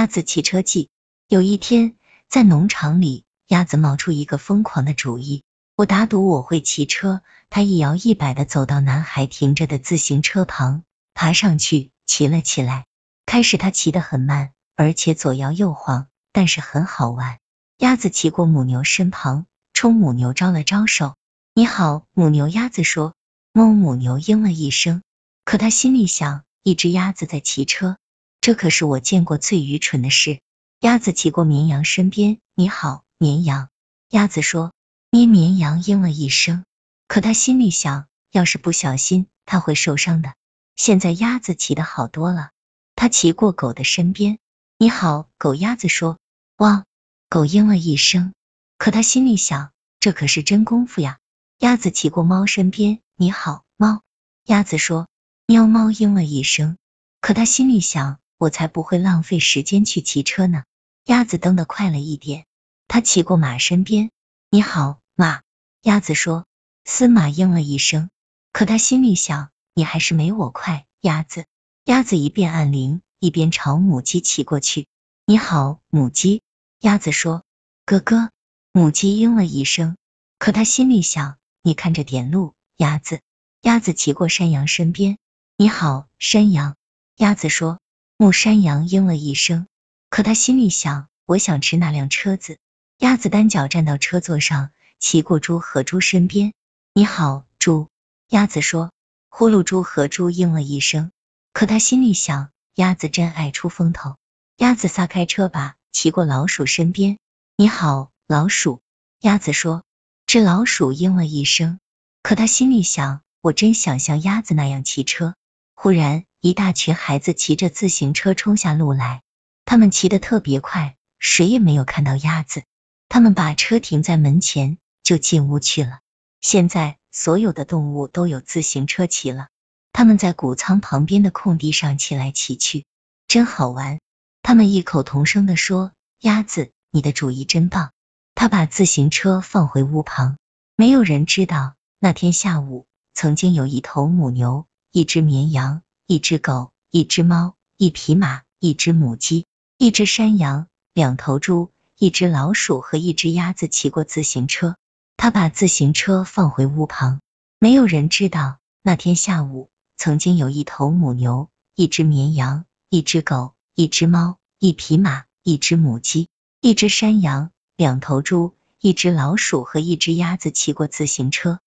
鸭子骑车记。有一天，在农场里，鸭子冒出一个疯狂的主意：我打赌我会骑车。他一摇一摆的走到男孩停着的自行车旁，爬上去骑了起来。开始他骑得很慢，而且左摇右晃，但是很好玩。鸭子骑过母牛身旁，冲母牛招了招手：“你好，母牛。”鸭子说：“哞。”母牛应了一声。可他心里想：一只鸭子在骑车，这可是我见过最愚蠢的事。鸭子骑过绵羊身边：“你好，绵羊。”鸭子说：“咩。”绵羊应了一声。可他心里想：要是不小心，他会受伤的。现在鸭子骑的好多了。他骑过狗的身边：“你好，狗。”鸭子说：“汪。”狗应了一声，可他心里想，这可是真功夫呀。鸭子骑过猫身边，你好，猫。鸭子说，喵。猫应了一声，可他心里想，我才不会浪费时间去骑车呢。鸭子蹬得快了一点，他骑过马身边，你好，马。鸭子说，司马应了一声，可他心里想，你还是没我快。鸭子，鸭子一边按铃，一边朝母鸡骑过去，你好，母鸡。鸭子说：“哥哥。”母鸡应了一声，可他心里想：“你看着点路。”鸭子，鸭子骑过山羊身边，“你好，山羊。”鸭子说：“木山羊。”应了一声，可他心里想：“我想吃那辆车子。”鸭子单脚站到车座上，骑过猪和猪身边，“你好，猪。”鸭子说：“呼噜猪和猪。”应了一声，可他心里想：“鸭子真爱出风头。”鸭子撒开车把。骑过老鼠身边，你好，老鼠。鸭子说。只老鼠应了一声，可他心里想，我真想像鸭子那样骑车。忽然，一大群孩子骑着自行车冲下路来，他们骑得特别快，谁也没有看到鸭子。他们把车停在门前，就进屋去了。现在，所有的动物都有自行车骑了，他们在谷仓旁边的空地上骑来骑去，真好玩。他们异口同声的说：“鸭子，你的主意真棒。”他把自行车放回屋旁。没有人知道，那天下午曾经有一头母牛、一只绵羊、一只狗、一只猫、一匹马、一只母鸡、一只山羊、两头猪、一只老鼠和一只鸭子骑过自行车。他把自行车放回屋旁。没有人知道，那天下午曾经有一头母牛、一只绵羊、一只狗。一只猫，一匹马，一只母鸡，一只山羊，两头猪，一只老鼠和一只鸭子骑过自行车。